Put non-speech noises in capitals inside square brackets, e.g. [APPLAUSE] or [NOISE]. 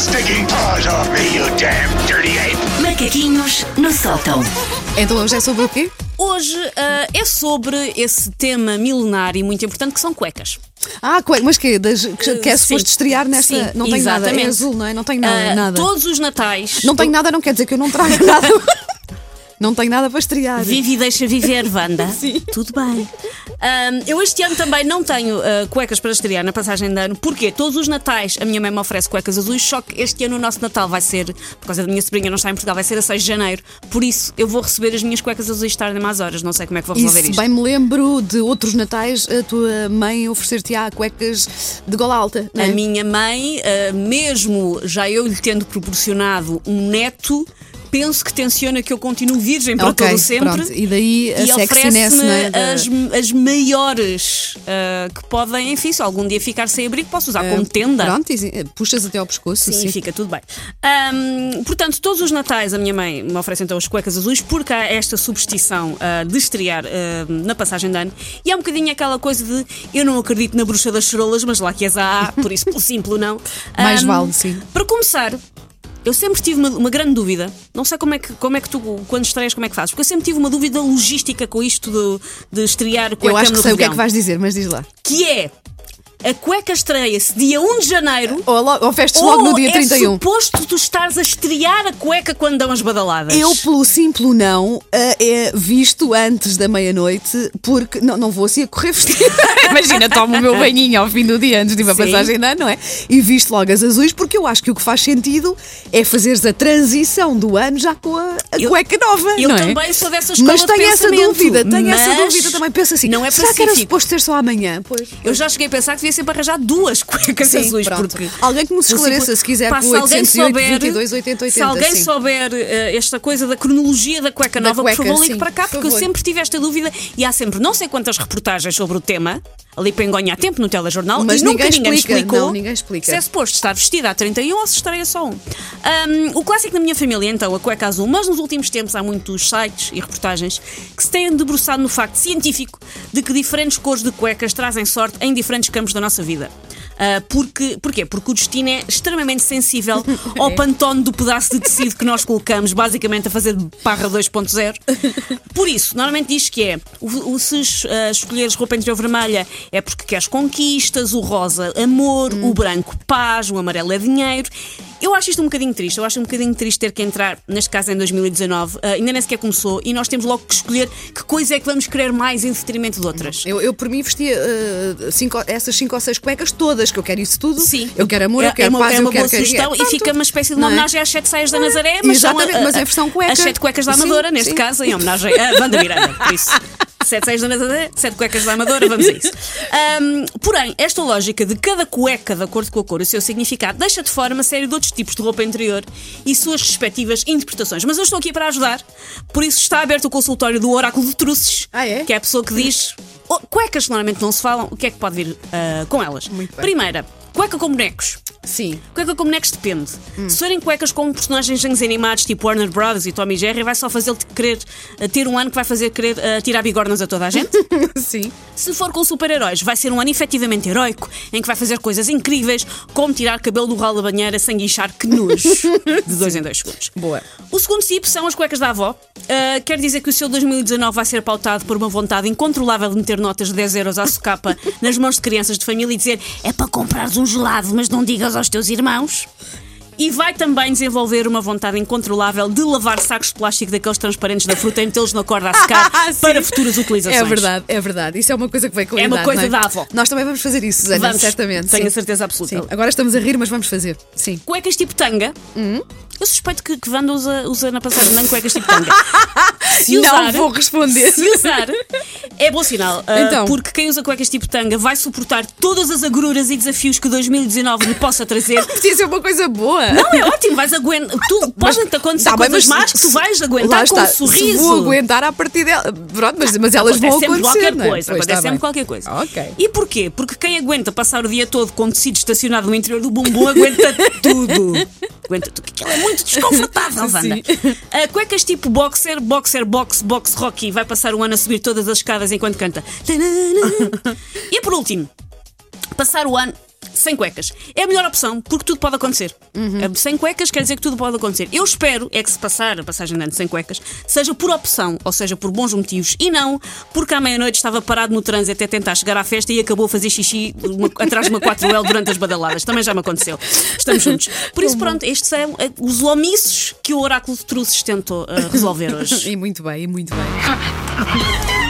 stinking paws off me, you damn dirty ape! Macaquinhos no sótão. Então hoje é sobre o quê? Hoje ah, é sobre esse tema milenário e muito importante que são cuecas. Ah, cueca, mas quê? Das, que, que é suposto estrear nesta. Sim, não tem nada. É azul, não é? Não tem nada. Ah, nada. Todos os natais. Não tenho nada, não quer dizer que eu não traga [LAUGHS] nada. Não tenho nada para estrear. Vive e deixa viver, Wanda. [LAUGHS] Sim. Tudo bem. Ahm, eu este ano também não tenho ah, cuecas para estrear na passagem de ano, porque todos os natais a minha mãe me oferece cuecas azuis, só que este ano o nosso Natal vai ser, por causa da minha sobrinha não está em Portugal, vai ser a 6 de janeiro. Por isso eu vou receber as minhas cuecas azuis tarde mais horas. Não sei como é que vou resolver se isto. bem me lembro de outros natais, a tua mãe oferecer-te-á cuecas de gola alta, não A é? minha mãe, ah, mesmo já eu lhe tendo proporcionado um neto, penso que tenciona que eu continue virgem para Ok, todo sempre. pronto. E daí a e sexiness, é? Da- as, as maiores ah, que podem, enfim, se algum dia ficar sem abrigo, posso usar como tenda. Pronto, e- puxas até ao pescoço. Sim, sim. fica tudo bem. Ahm, portanto, todos os natais a minha mãe me oferece então as cuecas azuis, porque há esta superstição ah, de estrear na passagem de ano. E há um bocadinho aquela coisa de eu não acredito na bruxa das charolas, mas lá que as há, por isso, [LAUGHS] pelo simples não. Mais Ahm, vale, sim. Para começar. Eu sempre tive uma, uma grande dúvida. Não sei como é, que, como é que tu, quando estreias, como é que fazes? Porque eu sempre tive uma dúvida logística com isto de, de estrear cueca Eu acho que sei o que é que vais dizer, mas diz lá. Que é, a cueca estreia-se dia 1 de janeiro Ou, lo- ou festes logo no dia é 31. suposto tu estares a estrear a cueca quando dão as badaladas? Eu, pelo simples não, eh, é visto antes da meia-noite, porque não, não vou assim a correr vestida. [LAUGHS] Imagina, tomo o meu banhinho ao fim do dia antes de ir para a Sim. passagem de ano, não é? E visto logo as azuis, porque eu acho que o que faz sentido é fazeres a transição do ano já com a, a Eu- cueca nova. eu não é? também sou dessa escola Mas tenho essa dúvida, tenho essa dúvida também. Penso assim, não é será que era suposto ser só amanhã? Pois. Eu já cheguei a pensar que devia sempre arranjar duas [LAUGHS] cuecas Sim, azuis. pronto. Porque Alguém que nos esclareça, se quiser, Pá, se alguém 808, souber, 22, 80, 80, Se alguém sim. souber eh, esta coisa da cronologia da cueca Da nova, cueca, por favor, ligue para cá, por porque eu favor. sempre tive esta dúvida e há sempre não sei quantas reportagens sobre o tema, ali para engonhar tempo no telejornal, Mas e nunca ninguém explica, explicou não, ninguém explica. se é suposto estar vestida a 31 ou se estaria só um. Ahm, o clássico da minha família, então, a cueca azul, mas nos últimos tempos há muitos sites e reportagens que se têm debruçado no facto científico de que diferentes cores de cuecas trazem sorte em diferentes campos da nossa vida. Ah, porque, porquê? Porque o destino é extremamente sensível [LAUGHS] ao pantone do pedaço de tecido que nós colocamos, basicamente a fazer parra 2.0. Por isso, normalmente diz que é o, o- se ah, escolheres roupa interior vermelha é porque queres conquistas, o rosa amor, o branco paz, o amarelo é dinheiro. Eu acho isto um bocadinho triste. Eu acho um bocadinho triste ter que entrar, neste caso em 2019, ah, ainda nem sequer começou, e nós temos logo que escolher que coisa é que vamos querer mais em detrimento de outras. Eu, eu por mim vestia eh, cinco- essas cinco ou seis cuecas todas, que eu quero isso tudo. Sim. Eu quero amor, é, eu quero é uma, paz, é eu uma quero boa sugestão e fica uma espécie de uma é? homenagem às sete saias da Nazaré, mas são Exatamente, a- a- mas é versão cueca. As sete cuecas da Sim, Amadora, neste sim. caso, em homenagem a [LAUGHS] Wanda Miranda. Por isso. Sete saias da Nazaré, sete cuecas da Amadora, vamos a isso. Ahm, porém, esta lógica de cada cueca, de acordo com a cor e o seu significado, deixa de fora uma série de outros tipos de roupa interior e suas respectivas interpretações. Mas eu estou aqui para ajudar, por isso está aberto o consultório do Oráculo de Truces, Ah, é? que é a pessoa que diz oh, cuecas que normalmente não se falam, o que é que pode vir ah, com elas? Primeira, cueca com bonecos. Sim. Cueca com bonecos depende. Se forem cuecas com personagens de desenhos animados tipo Warner Brothers e Tommy Jerry, vai só fazer-te querer uh, ter um ano que vai fazer querer uh, tirar bigornas a toda a gente. [LAUGHS] Sim. Se for com super-heróis, vai ser um ano efetivamente heroico, em que vai fazer coisas incríveis, como tirar cabelo do ralo da banheira sem guinchar que nojo. [LAUGHS] De dois em dois segundos. Boa. O segundo tipo são as cuecas da avó. Uh, quer dizer que o seu 2019 vai ser pautado por uma vontade incontrolável de meter notas de 10 euros à socapa [LAUGHS] nas mãos de crianças de família e dizer é para comprares um gelado, mas não digas aos teus irmãos. E vai também desenvolver uma vontade incontrolável de lavar sacos de plástico daqueles transparentes da fruta e metê-los na corda a secar [LAUGHS] Sim. para futuras utilizações. É verdade, é verdade. Isso é uma coisa que vai com a É uma idade, coisa não é? da avó. Nós também vamos fazer isso, Susana, Vamos, certamente. tenho sim. a certeza absoluta. Sim. Agora estamos a rir, mas vamos fazer. Sim. Cuecas tipo tanga. Hum? Eu suspeito que, que Wanda usa, usa na passagem de ano cuecas tipo tanga. [LAUGHS] Se Não usar, vou responder. Se usar, [LAUGHS] é bom sinal. ah, Então. Porque quem usa cuecas tipo tanga vai suportar todas as agruras e desafios que 2019 lhe possa trazer. [LAUGHS] Podia ser uma coisa boa. Não, é ótimo, vais aguentar. Tu podem-te acontecer Tá coisas mas más que tu vais aguentar com um sorriso. vou aguentar a partir dela. Pronto, mas, mas elas Acontece vão sempre acontecer. qualquer é? coisa. Pois, acontece sempre qualquer coisa. Ok. E porquê? Porque quem aguenta passar o dia todo com tecido estacionado no interior do bumbum aguenta tudo. [LAUGHS] Aquilo é muito desconfortável, [LAUGHS] Wanda. Uh, cuecas tipo boxer, boxer, box, box, rocky. Vai passar o ano a subir todas as escadas enquanto canta. [LAUGHS] e por último, passar o ano sem cuecas. É a melhor opção, porque tudo pode acontecer. Uh, Sem cuecas quer dizer que tudo pode acontecer. Eu espero é que se passar a passagem de ano sem cuecas seja por opção, ou seja, por bons motivos, e não porque à meia-noite estava parado no trânsito até tentar chegar à festa e acabou a fazer xixi uma- atrás de uma 4L durante as badaladas. Também já me aconteceu. Estamos juntos. Por isso, pronto, estes são eh, os omissos que o Oráculo de Truces tentou eh, resolver [LAUGHS] hoje. E muito bem, e muito bem.